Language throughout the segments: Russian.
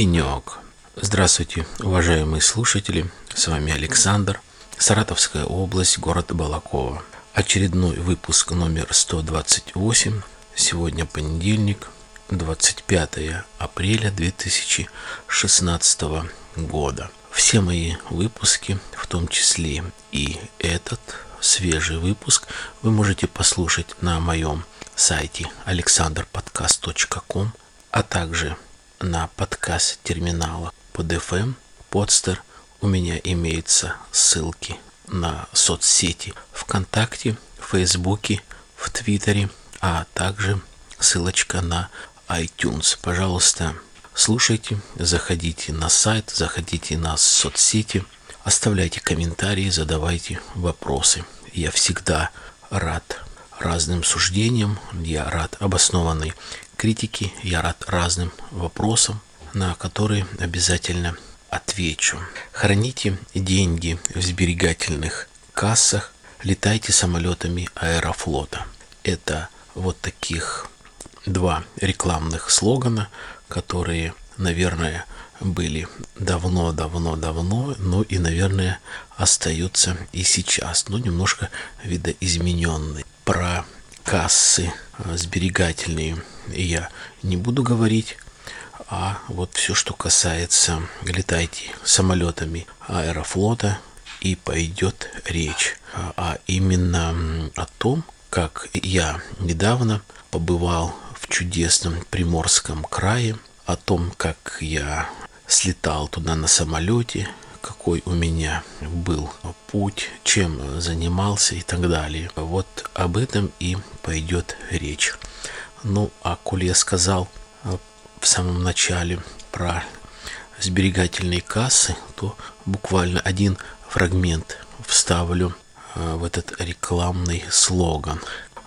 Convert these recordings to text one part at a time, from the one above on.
денек. Здравствуйте, уважаемые слушатели. С вами Александр, Саратовская область, город Балакова. Очередной выпуск номер 128. Сегодня понедельник, 25 апреля 2016 года. Все мои выпуски, в том числе и этот свежий выпуск, вы можете послушать на моем сайте alexanderpodcast.com, а также на подкаст терминала под FM, подстер. У меня имеются ссылки на соцсети ВКонтакте, Фейсбуке, в Твиттере, а также ссылочка на iTunes. Пожалуйста, слушайте, заходите на сайт, заходите на соцсети, оставляйте комментарии, задавайте вопросы. Я всегда рад разным суждениям, я рад обоснованной критике, я рад разным вопросам, на которые обязательно отвечу. Храните деньги в сберегательных кассах, летайте самолетами аэрофлота. Это вот таких два рекламных слогана, которые, наверное, были давно-давно-давно, но и, наверное, остаются и сейчас, но немножко видоизмененные. Про кассы сберегательные я не буду говорить, а вот все, что касается летайте самолетами аэрофлота, и пойдет речь, а именно о том, как я недавно побывал в чудесном Приморском крае, о том, как я слетал туда на самолете, какой у меня был путь, чем занимался и так далее. Вот об этом и пойдет речь. Ну, а коль я сказал э, в самом начале про сберегательные кассы, то буквально один фрагмент вставлю э, в этот рекламный слоган.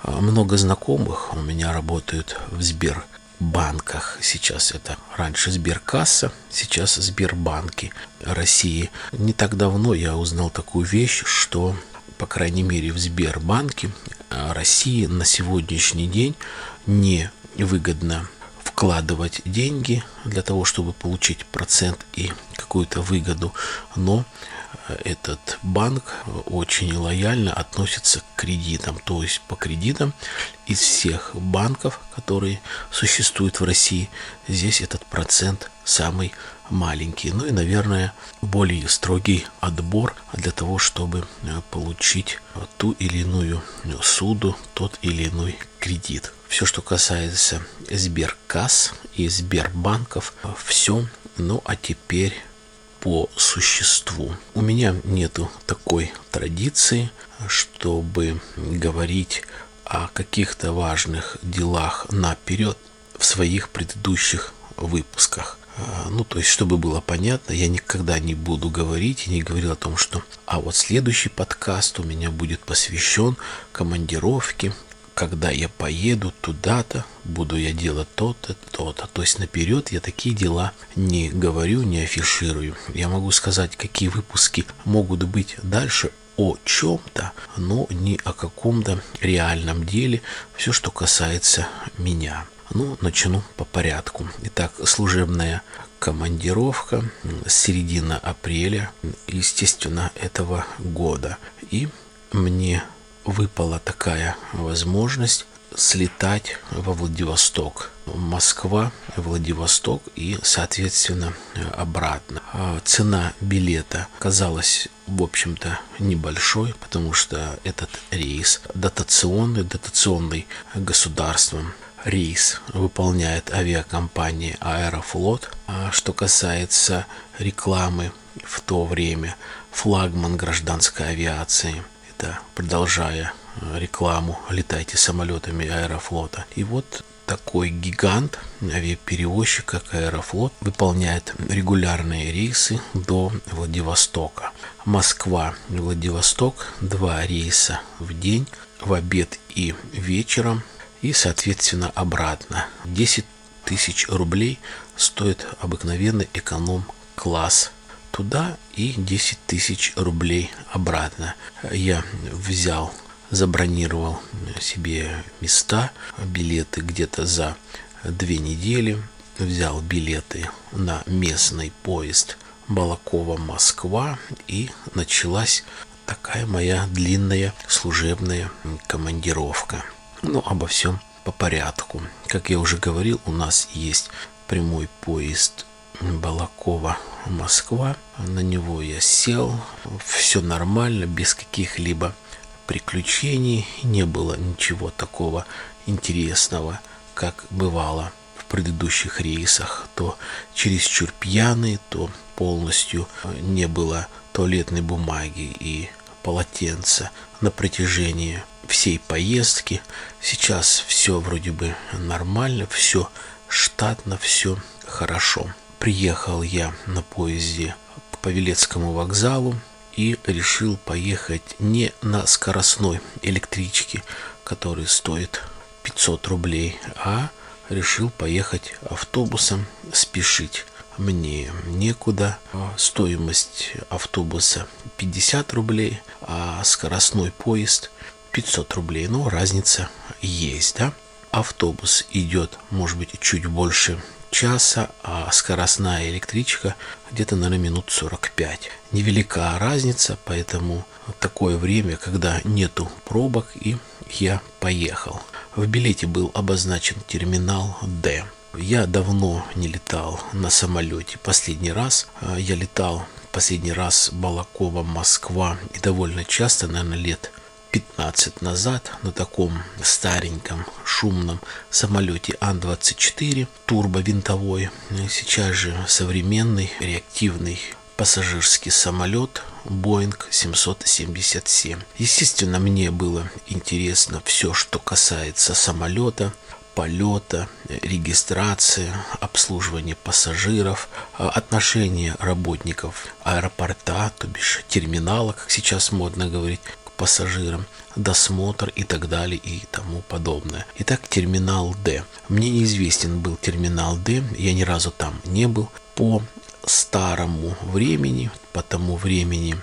Э, много знакомых у меня работают в Сбербанках. Сейчас это раньше Сберкасса, сейчас Сбербанки России. Не так давно я узнал такую вещь, что по крайней мере в Сбербанке России на сегодняшний день не выгодно вкладывать деньги для того, чтобы получить процент и какую-то выгоду, но этот банк очень лояльно относится к кредитам. То есть по кредитам из всех банков, которые существуют в России, здесь этот процент самый маленький. Ну и, наверное, более строгий отбор для того, чтобы э, получить ту или иную суду, тот или иной кредит. Все, что касается Сберкасс и Сбербанков, все. Ну а теперь по существу. У меня нету такой традиции, чтобы говорить о каких-то важных делах наперед в своих предыдущих выпусках. А, ну, то есть, чтобы было понятно, я никогда не буду говорить и не говорил о том, что а вот следующий подкаст у меня будет посвящен командировке, когда я поеду туда-то, буду я делать то-то, то-то. То есть наперед я такие дела не говорю, не афиширую. Я могу сказать, какие выпуски могут быть дальше о чем-то, но не о каком-то реальном деле, все, что касается меня. Ну, начну по порядку. Итак, служебная командировка с середины апреля, естественно, этого года. И мне выпала такая возможность слетать во Владивосток. Москва, Владивосток и, соответственно, обратно. А цена билета казалась, в общем-то, небольшой, потому что этот рейс дотационный, дотационный государством рейс выполняет авиакомпания Аэрофлот. А что касается рекламы в то время, флагман гражданской авиации – это продолжая э, рекламу «Летайте самолетами Аэрофлота». И вот такой гигант, авиаперевозчик, как Аэрофлот, выполняет регулярные рейсы до Владивостока. Москва, Владивосток, два рейса в день, в обед и вечером, и, соответственно, обратно. 10 тысяч рублей стоит обыкновенный эконом-класс туда и 10 тысяч рублей обратно. Я взял, забронировал себе места, билеты где-то за две недели. взял билеты на местный поезд Балакова-Москва и началась такая моя длинная служебная командировка. Ну, обо всем по порядку. Как я уже говорил, у нас есть прямой поезд Балакова Москва. На него я сел. Все нормально, без каких-либо приключений. Не было ничего такого интересного, как бывало в предыдущих рейсах. То чересчур пьяный, то полностью не было туалетной бумаги и полотенца на протяжении всей поездки. Сейчас все вроде бы нормально, все штатно, все хорошо. Приехал я на поезде к Павелецкому вокзалу и решил поехать не на скоростной электричке, который стоит 500 рублей, а решил поехать автобусом, спешить. Мне некуда. Стоимость автобуса 50 рублей, а скоростной поезд 500 рублей. Но разница есть, да? Автобус идет, может быть, чуть больше часа, а скоростная электричка где-то, наверное, минут 45. Невелика разница, поэтому такое время, когда нету пробок, и я поехал. В билете был обозначен терминал D. Я давно не летал на самолете. Последний раз я летал последний раз Балакова, Москва и довольно часто, наверное, лет 15 назад на таком стареньком шумном самолете Ан-24 турбовинтовой. Сейчас же современный реактивный пассажирский самолет Boeing 777. Естественно, мне было интересно все, что касается самолета, полета, регистрации, обслуживания пассажиров, а, отношения работников аэропорта, то бишь терминала, как сейчас модно говорить, пассажирам, досмотр и так далее и тому подобное. Итак, терминал D. Мне неизвестен был терминал D, я ни разу там не был. По старому времени, по тому времени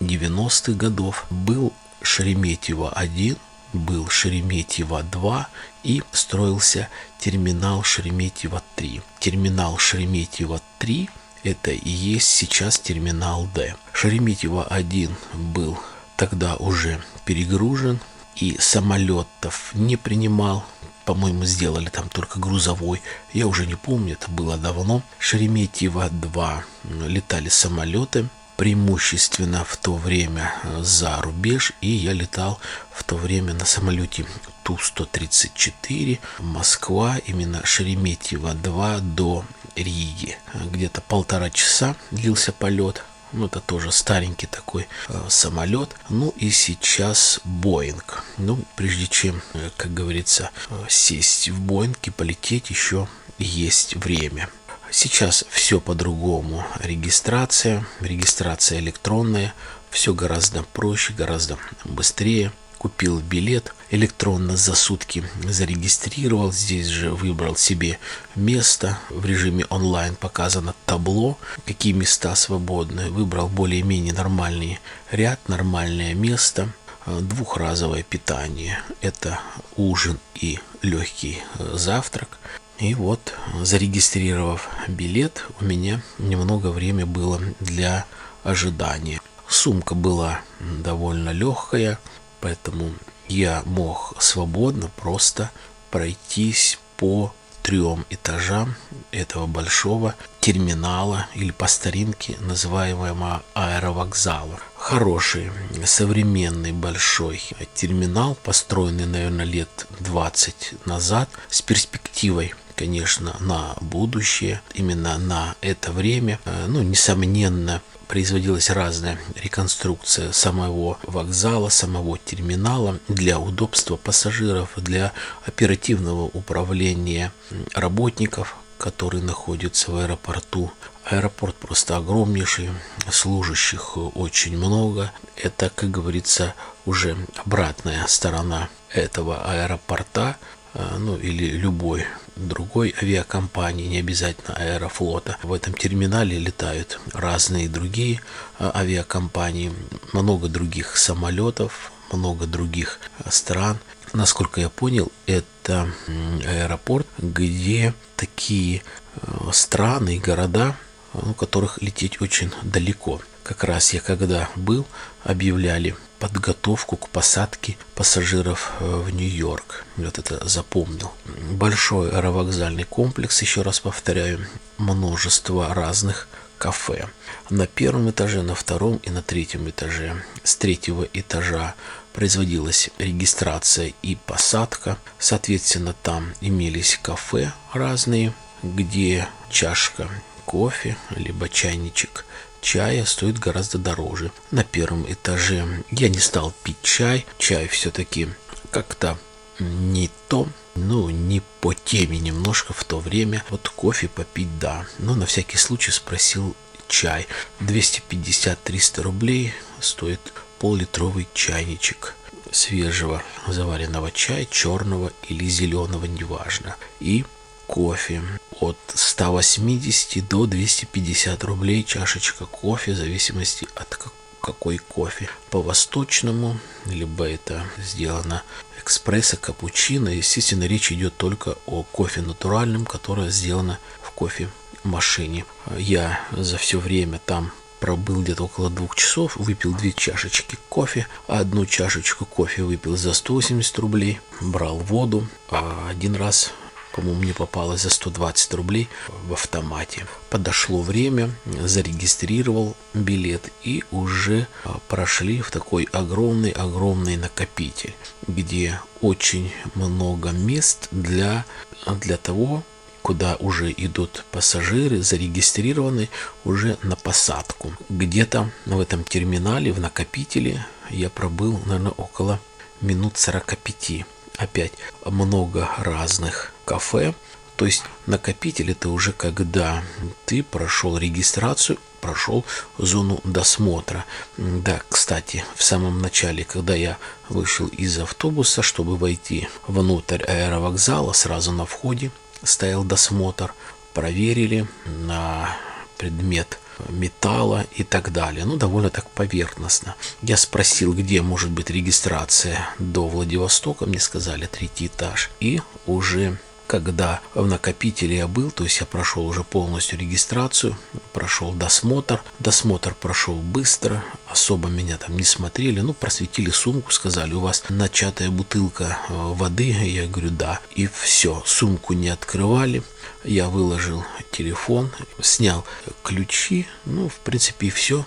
90-х годов был Шереметьево 1, был Шереметьево-2 и строился терминал Шереметьево-3. Терминал Шереметьево-3 это и есть сейчас терминал D. Шереметьево-1 был тогда уже перегружен и самолетов не принимал. По-моему, сделали там только грузовой. Я уже не помню, это было давно. Шереметьево-2 летали самолеты преимущественно в то время э, за рубеж, и я летал в то время на самолете Ту-134 Москва, именно Шереметьево-2 до Риги. Где-то полтора часа длился полет. Ну, это тоже старенький такой э, самолет. Ну и сейчас Боинг. Ну, прежде чем, э, как говорится, э, сесть в Боинг и полететь, еще есть время. Сейчас все по-другому. Регистрация, регистрация электронная, все гораздо проще, гораздо быстрее. Купил билет электронно за сутки, зарегистрировал, здесь же выбрал себе место. В режиме онлайн показано табло, какие места свободны. Выбрал более-менее нормальный ряд, нормальное место двухразовое питание. Это ужин и легкий э, завтрак. И вот, зарегистрировав билет, у меня немного времени было для ожидания. Сумка была довольно легкая, поэтому я мог свободно просто пройтись по трем этажам этого большого терминала или по старинке называемого аэровокзала. Хороший, современный большой терминал, построенный, наверное, лет 20 назад с перспективой конечно, на будущее, именно на это время. Э, ну, несомненно, производилась разная реконструкция самого вокзала, самого терминала для удобства пассажиров, для оперативного управления работников, которые находятся в аэропорту. Аэропорт просто огромнейший, служащих очень много. Это, как говорится, уже обратная сторона этого аэропорта, э, ну или любой другой авиакомпании, не обязательно Аэрофлота. В этом терминале летают разные другие а, авиакомпании, много других самолетов, много других а, стран. Насколько я понял, это аэропорт, где так, такие страны и города, у которых лететь очень далеко. Как раз я когда был, объявляли подготовку к посадке пассажиров э, в Нью-Йорк. Вот это запомнил. Большой аэровокзальный комплекс, еще раз повторяю, множество разных кафе. На первом этаже, на втором и на третьем этаже. С третьего этажа производилась регистрация и посадка. Соответственно, там имелись кафе разные, где чашка кофе, либо чайничек чая стоит гораздо дороже. На первом этаже я не стал пить чай. Чай все-таки как-то не то, ну, не по теме немножко в то время. Вот кофе попить, да. Но на всякий случай спросил чай. 250-300 рублей стоит пол-литровый чайничек свежего заваренного чая, черного или зеленого, неважно. И кофе от 180 до 250 рублей чашечка кофе, в зависимости от какой кофе. По-восточному, либо это сделано экспресса, капучино. Естественно, речь идет только о кофе натуральном, которое сделано в кофе машине. Я за все время там пробыл где-то около двух часов, выпил две чашечки кофе, одну чашечку кофе выпил за 180 рублей, брал воду, а один раз по-моему, мне попалось за 120 рублей в автомате. Подошло время, зарегистрировал билет и уже а, прошли в такой огромный-огромный накопитель, где очень много мест для, для того, куда уже идут пассажиры, зарегистрированы уже на посадку. Где-то в этом терминале, в накопителе я пробыл, наверное, около минут 45 опять много разных кафе. То есть накопитель это уже когда ты прошел регистрацию, прошел зону досмотра. Да, кстати, в самом начале, когда я вышел из автобуса, чтобы войти внутрь аэровокзала, сразу на входе стоял досмотр, проверили на предмет металла и так далее. Ну, довольно так поверхностно. Я спросил, где может быть регистрация до Владивостока. Мне сказали третий этаж. И уже когда в накопителе я был, то есть я прошел уже полностью регистрацию, прошел досмотр. Досмотр прошел быстро, особо меня там не смотрели, ну, просветили сумку, сказали, у вас начатая бутылка э, воды, я говорю, да. И все, сумку не открывали, я выложил телефон, снял ключи, ну, в принципе, и все.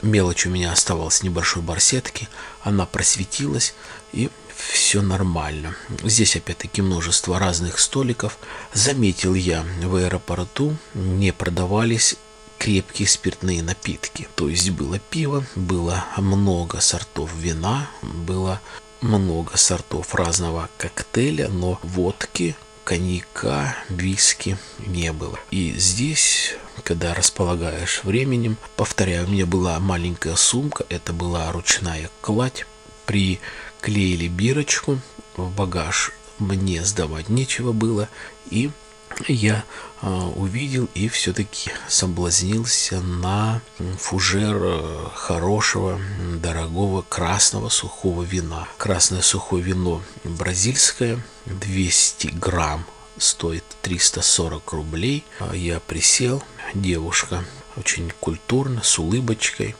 Мелочь у меня оставалась небольшой барсетки, она просветилась, и все нормально. Здесь опять-таки множество разных столиков. Заметил я, в аэропорту не продавались крепкие спиртные напитки. То есть было пиво, было много сортов вина, было много сортов разного коктейля, но водки, коньяка, виски не было. И здесь, когда располагаешь временем, повторяю, у меня была маленькая сумка, это была ручная кладь. При клеили бирочку в багаж. Мне сдавать нечего было. И я э, увидел и все-таки соблазнился на фужер э, хорошего, дорогого красного сухого вина. Красное сухое вино бразильское, 200 грамм, стоит 340 рублей. А я присел, девушка очень культурно, с улыбочкой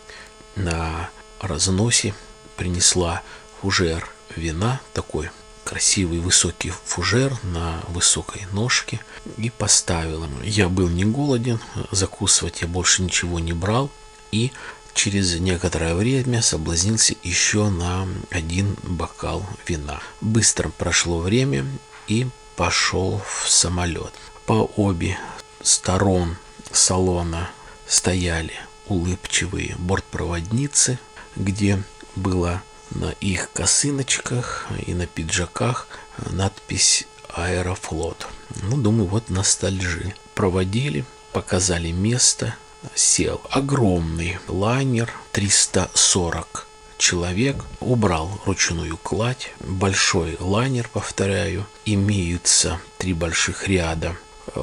на разносе принесла фужер вина, такой красивый высокий фужер на высокой ножке и поставил ему. Я был не голоден, закусывать я больше ничего не брал и через некоторое время соблазнился еще на один бокал вина. Быстро прошло время и пошел в самолет. По обе сторон салона стояли улыбчивые бортпроводницы, где было на их косыночках и на пиджаках надпись «Аэрофлот». Ну, думаю, вот ностальжи. Проводили, показали место, сел. Огромный лайнер, 340 человек, убрал ручную кладь, большой лайнер, повторяю, имеются три больших ряда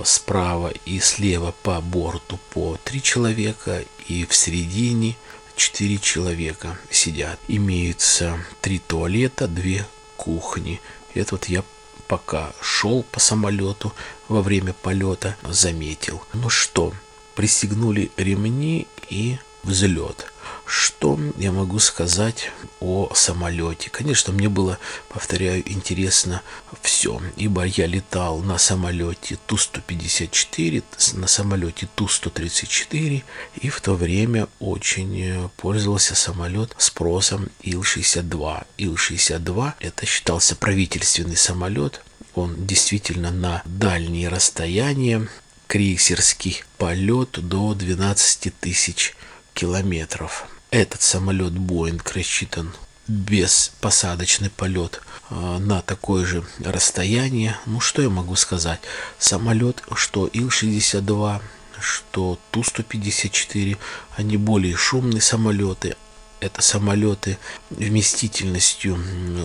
справа и слева по борту по три человека и в середине четыре человека сидят. Имеются три туалета, две кухни. Это вот я пока шел по самолету во время полета, заметил. Ну что, пристегнули ремни и взлет. Что я могу сказать о самолете? Конечно, мне было, повторяю, интересно все, ибо я летал на самолете Ту-154, на самолете Ту-134, и в то время очень пользовался самолет спросом Ил-62. Ил-62 это считался правительственный самолет, он действительно на дальние расстояния, крейсерский полет до 12 тысяч километров. Этот самолет Боинг рассчитан без посадочный полет э, на такое же расстояние. Ну, что я могу сказать? Самолет, что Ил-62, что Ту-154, они более шумные самолеты. Это самолеты вместительностью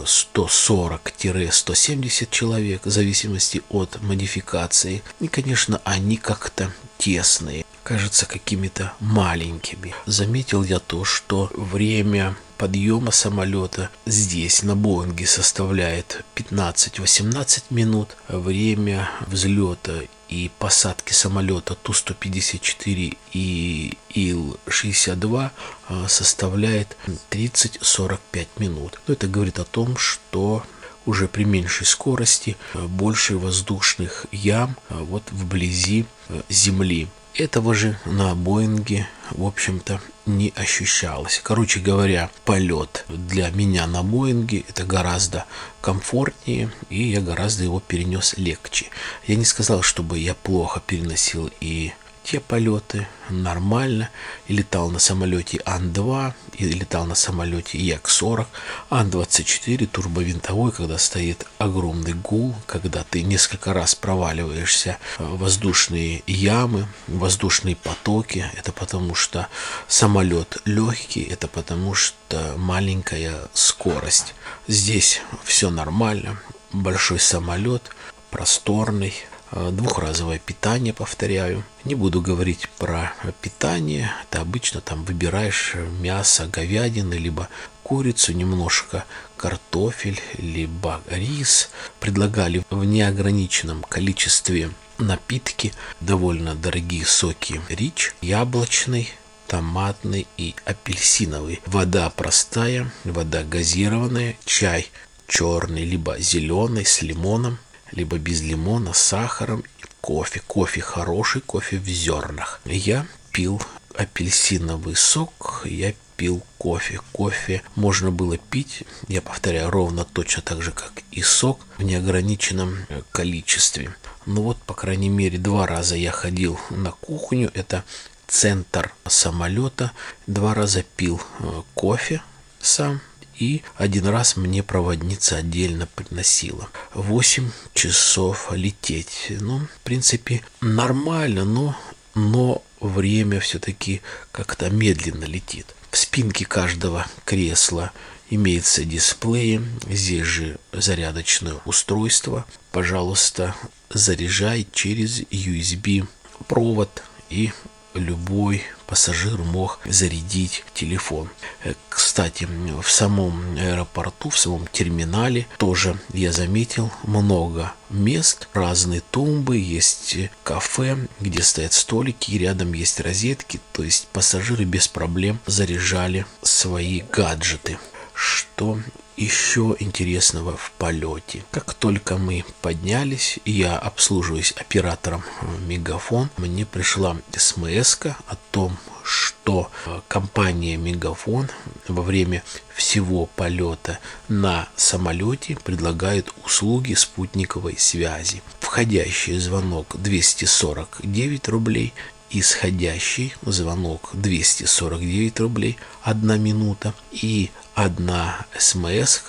140-170 человек, в зависимости от модификации. И, конечно, они как-то тесные кажутся какими-то маленькими. Заметил я то, что время подъема самолета здесь, на Боинге, составляет 15-18 минут. Время взлета и посадки самолета Ту-154 и Ил-62 а, составляет 30-45 минут. Но это говорит о том, что уже при меньшей скорости а, больше воздушных ям а, вот вблизи Земли. Этого же на Боинге, в общем-то, не ощущалось. Короче говоря, полет для меня на Боинге это гораздо комфортнее, и я гораздо его перенес легче. Я не сказал, чтобы я плохо переносил и те полеты нормально. И летал на самолете Ан-2, и летал на самолете Як-40. Ан-24 турбовинтовой, когда стоит огромный гул, когда ты несколько раз проваливаешься в воздушные ямы, воздушные потоки. Это потому что самолет легкий, это потому что маленькая скорость. Здесь все нормально. Большой самолет, просторный, двухразовое питание, повторяю. Не буду говорить про питание. Это обычно там выбираешь мясо, говядины, либо курицу, немножко картофель, либо рис. Предлагали в неограниченном количестве напитки, довольно дорогие соки рич, яблочный, томатный и апельсиновый. Вода простая, вода газированная, чай черный, либо зеленый с лимоном, либо без лимона, с сахаром и кофе. Кофе хороший, кофе в зернах. Я пил апельсиновый сок, я пил кофе. Кофе можно было пить, я повторяю, ровно точно так же, как и сок в неограниченном э, количестве. Ну вот, по крайней мере, два раза я ходил на кухню. Это центр самолета. Два раза пил э, кофе сам и один раз мне проводница отдельно приносила. 8 часов лететь. Ну, в принципе, нормально, но, но время все-таки как-то медленно летит. В спинке каждого кресла имеется дисплей, здесь же зарядочное устройство. Пожалуйста, заряжай через USB провод и любой пассажир мог зарядить телефон. Э, кстати, в самом аэропорту, в самом терминале тоже я заметил много мест, разные тумбы, есть кафе, где стоят столики, и рядом есть розетки, то есть пассажиры без проблем заряжали свои гаджеты. Что еще интересного в полете. Как только мы поднялись, я обслуживаюсь оператором Мегафон, мне пришла смс о том, что э, компания Мегафон во время всего полета на самолете предлагает услуги спутниковой связи. Входящий звонок 249 рублей, исходящий звонок 249 рублей 1 минута и одна смс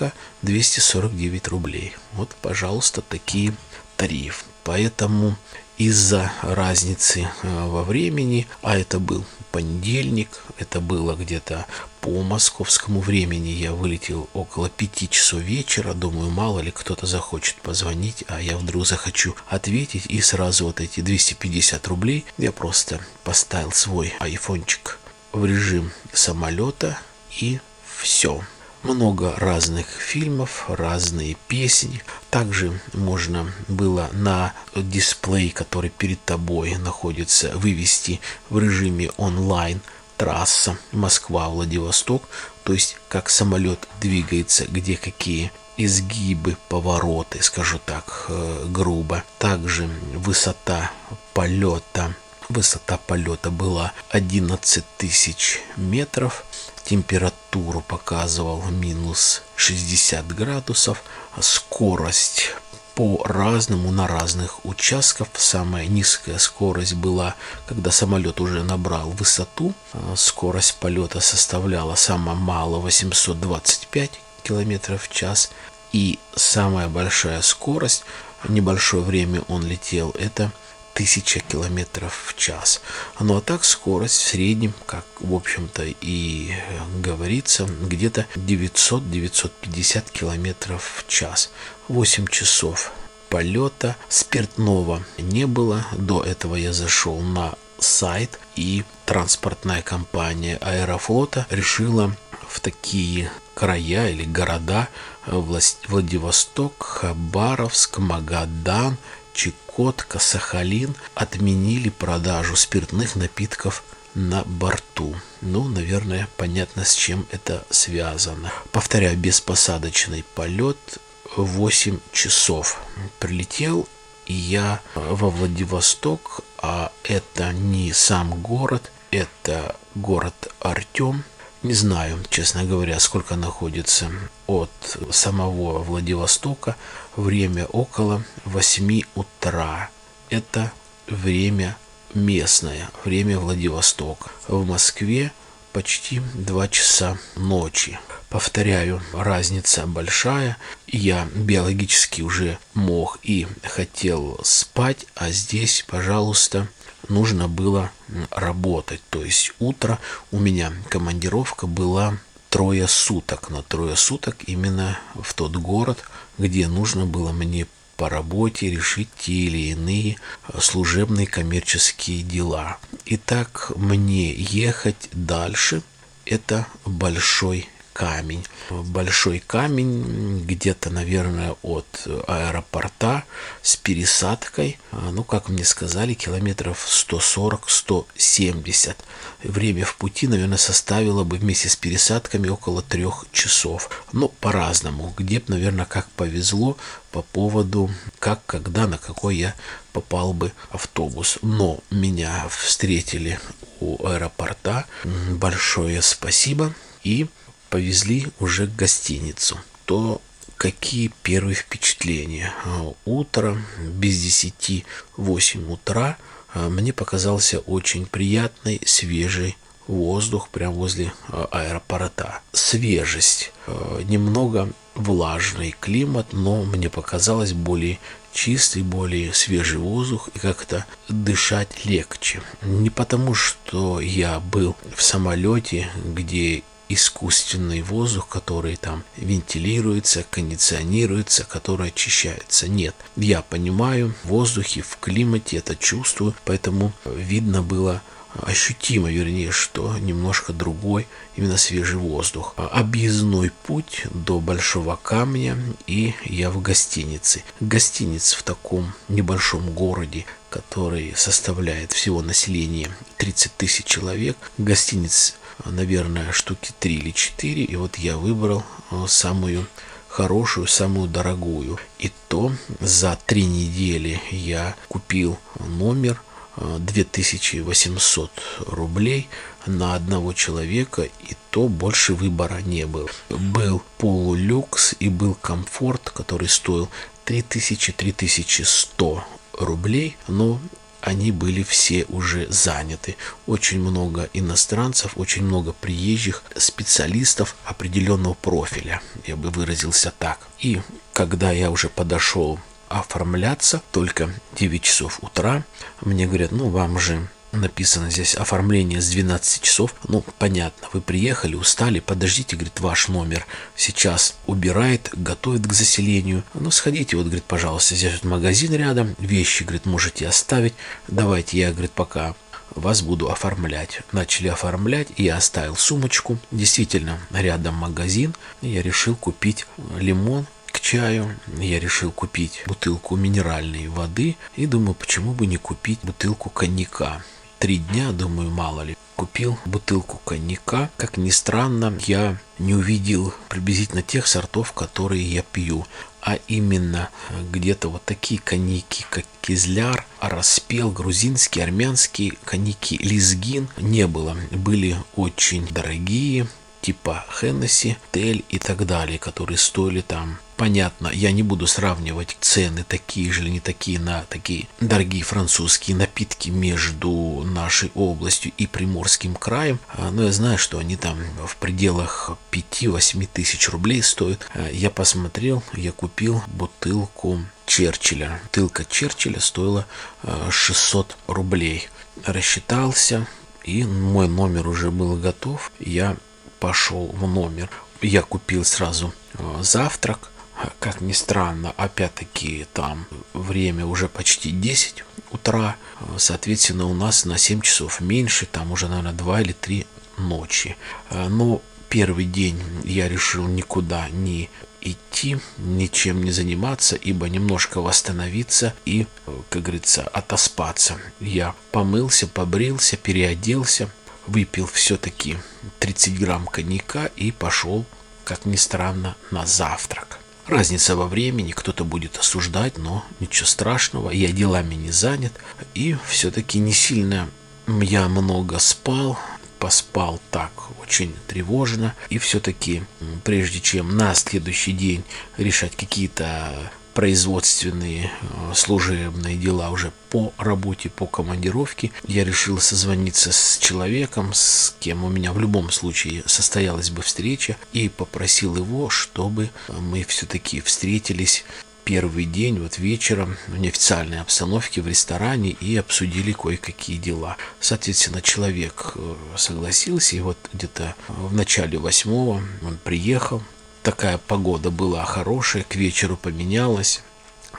249 рублей. Вот, пожалуйста, такие тарифы. Поэтому из-за разницы э, во времени, а это был понедельник, это было где-то по московскому времени, я вылетел около пяти часов вечера, думаю, мало ли кто-то захочет позвонить, а я вдруг захочу ответить, и сразу вот эти 250 рублей я просто поставил свой айфончик в режим самолета и все. много разных фильмов, разные песни. Также можно было на дисплей, который перед тобой находится, вывести в режиме онлайн трасса Москва-Владивосток, то есть как самолет двигается, где какие изгибы, повороты, скажу так э, грубо. Также высота полета Высота полета была 11 тысяч метров. Температуру показывал минус 60 градусов. Скорость по-разному на разных участках. Самая низкая скорость была, когда самолет уже набрал высоту. Скорость полета составляла самая мало 825 километров в час. И самая большая скорость, небольшое время он летел, это 1000 километров в час. Ну а так скорость в среднем, как в общем-то и говорится, где-то 900-950 километров в час. 8 часов полета. Спиртного не было. До этого я зашел на сайт и транспортная компания Аэрофлота решила в такие края или города Владивосток, Хабаровск, Магадан Чукотка, Сахалин отменили продажу спиртных напитков на борту. Ну, наверное, понятно, с чем это связано. Повторяю, беспосадочный полет 8 часов. Прилетел я во Владивосток, а это не сам город, это город Артем, не знаю, честно говоря, сколько находится от самого Владивостока. Время около 8 утра. Это время местное, время Владивостока. В Москве почти 2 часа ночи. Повторяю, разница большая. Я биологически уже мог и хотел спать, а здесь, пожалуйста, нужно было работать. То есть утро у меня командировка была трое суток, на трое суток именно в тот город, где нужно было мне по работе решить те или иные служебные коммерческие дела. Итак, мне ехать дальше – это большой камень. Большой камень где-то, наверное, от аэропорта с пересадкой, а, ну, как мне сказали, километров 140-170. Время в пути, наверное, составило бы вместе с пересадками около трех часов. Ну, по-разному. Где бы, наверное, как повезло по поводу, как, когда, на какой я попал бы автобус. Но меня встретили у аэропорта. Большое спасибо. И повезли уже к гостиницу, то какие первые впечатления? А, утро, без десяти, восемь утра, а, мне показался очень приятный, свежий воздух прямо возле а, аэропорта. Свежесть, немного влажный климат, но мне показалось более чистый, более свежий воздух и как-то дышать легче. Не потому, что я был в самолете, где искусственный воздух, который там вентилируется, кондиционируется, который очищается. Нет, я понимаю, в воздухе, в климате это чувствую, поэтому видно было ощутимо, вернее, что немножко другой, именно свежий воздух. Объездной путь до Большого Камня, и я в гостинице. Гостиница в таком небольшом городе, который составляет всего население 30 тысяч человек. Гостиниц наверное, штуки 3 или 4. И вот я выбрал э, самую хорошую, самую дорогую. И то за три недели я купил номер 2800 э, рублей на одного человека, и то больше выбора не было. Был полулюкс и был комфорт, который стоил 3000-3100 рублей, но они были все уже заняты. Очень много иностранцев, очень много приезжих специалистов определенного профиля, я бы выразился так. И когда я уже подошел оформляться, только 9 часов утра, мне говорят, ну вам же написано здесь оформление с 12 часов. Ну, понятно, вы приехали, устали, подождите, говорит, ваш номер сейчас убирает, готовит к заселению. Ну, сходите, вот, говорит, пожалуйста, здесь вот магазин рядом, вещи, говорит, можете оставить. Давайте я, говорит, пока вас буду оформлять. Начали оформлять, и я оставил сумочку. Действительно, рядом магазин. Я решил купить лимон к чаю. Я решил купить бутылку минеральной воды. И думаю, почему бы не купить бутылку коньяка. Три дня, думаю, мало ли купил бутылку коньяка. Как ни странно, я не увидел приблизительно тех сортов, которые я пью. А именно где-то вот такие коньяки, как Кизляр, Распел, грузинские, армянские коньяки, Лизгин не было. Были очень дорогие, типа Хеннесси, Тель и так далее, которые стоили там Понятно, я не буду сравнивать цены такие же или не такие на такие дорогие французские напитки между нашей областью и Приморским краем, а, но я знаю, что они там в пределах 5-8 тысяч рублей стоят. А, я посмотрел, я купил бутылку Черчилля. Бутылка Черчилля стоила 600 а, рублей. Рассчитался, и мой номер уже был готов. Я пошел в номер. Я купил сразу завтрак, как ни странно, опять-таки там время уже почти 10 утра, соответственно, у нас на 7 часов меньше, там уже, наверное, 2 или 3 ночи. Но первый день я решил никуда не идти, ничем не заниматься, ибо немножко восстановиться и, как говорится, отоспаться. Я помылся, побрился, переоделся, выпил все-таки 30 грамм коньяка и пошел, как ни странно, на завтрак. Разница во времени, кто-то будет осуждать, но ничего страшного, я делами не занят. И все-таки не сильно я много спал, поспал так очень тревожно. И все-таки, прежде чем на следующий день решать какие-то производственные э, служебные дела уже по работе, по командировке. Я решил созвониться с человеком, с кем у меня в любом случае состоялась бы встреча, и попросил его, чтобы мы все-таки встретились первый день, вот вечером, в неофициальной обстановке в ресторане и обсудили кое-какие дела. Соответственно, человек э, согласился, и вот где-то в начале восьмого он приехал, такая погода была хорошая, к вечеру поменялась.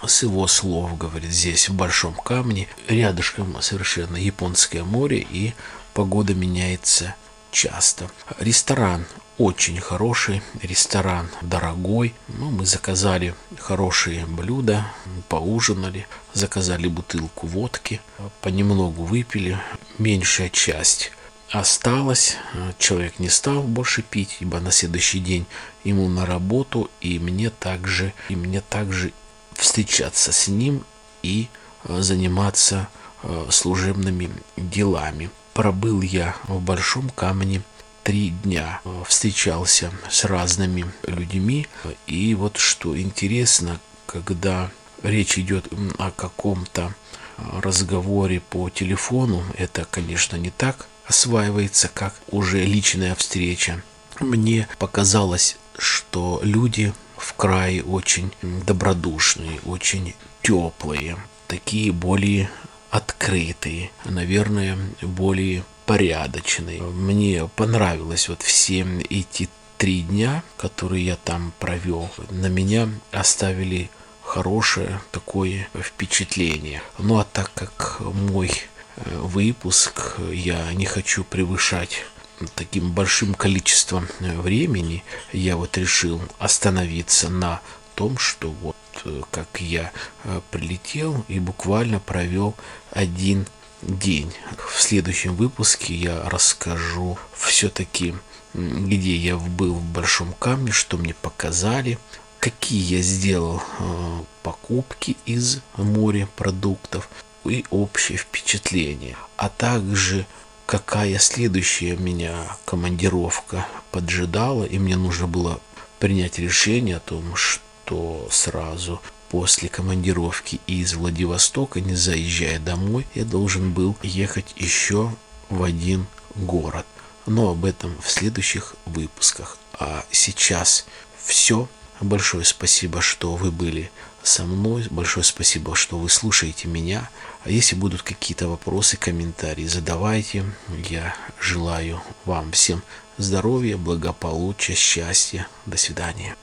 С его слов, говорит, здесь в Большом Камне, рядышком совершенно Японское море, и погода меняется часто. Ресторан очень хороший, ресторан дорогой. Ну, мы заказали хорошие блюда, поужинали, заказали бутылку водки, понемногу выпили. Меньшая часть осталось. Человек не стал больше пить, ибо на следующий день ему на работу, и мне также, и мне также встречаться с ним и э, заниматься э, служебными делами. Пробыл я в Большом Камне три дня, э, встречался с разными людьми, и вот что интересно, когда речь идет о каком-то разговоре по телефону, это, конечно, не так осваивается как уже личная встреча. Мне показалось, что люди в крае очень добродушные, очень теплые, такие более открытые, наверное, более порядочные. Мне понравилось вот все эти три дня, которые я там провел, на меня оставили хорошее такое впечатление. Ну а так как мой выпуск. Я не хочу превышать таким большим количеством времени. Я вот решил остановиться на том, что вот э, как я э, прилетел и буквально провел один день. В следующем выпуске я расскажу все-таки, где я был в Большом Камне, что мне показали, какие я сделал э, покупки из морепродуктов, и общее впечатление, а также какая следующая меня командировка поджидала, и мне нужно было принять решение о том, что сразу после командировки из Владивостока, не заезжая домой, я должен был ехать еще в один город. Но об этом в следующих выпусках. А сейчас все. Большое спасибо, что вы были со мной. Большое спасибо, что вы слушаете меня. А если будут какие-то вопросы, комментарии, задавайте. Я желаю вам всем здоровья, благополучия, счастья. До свидания.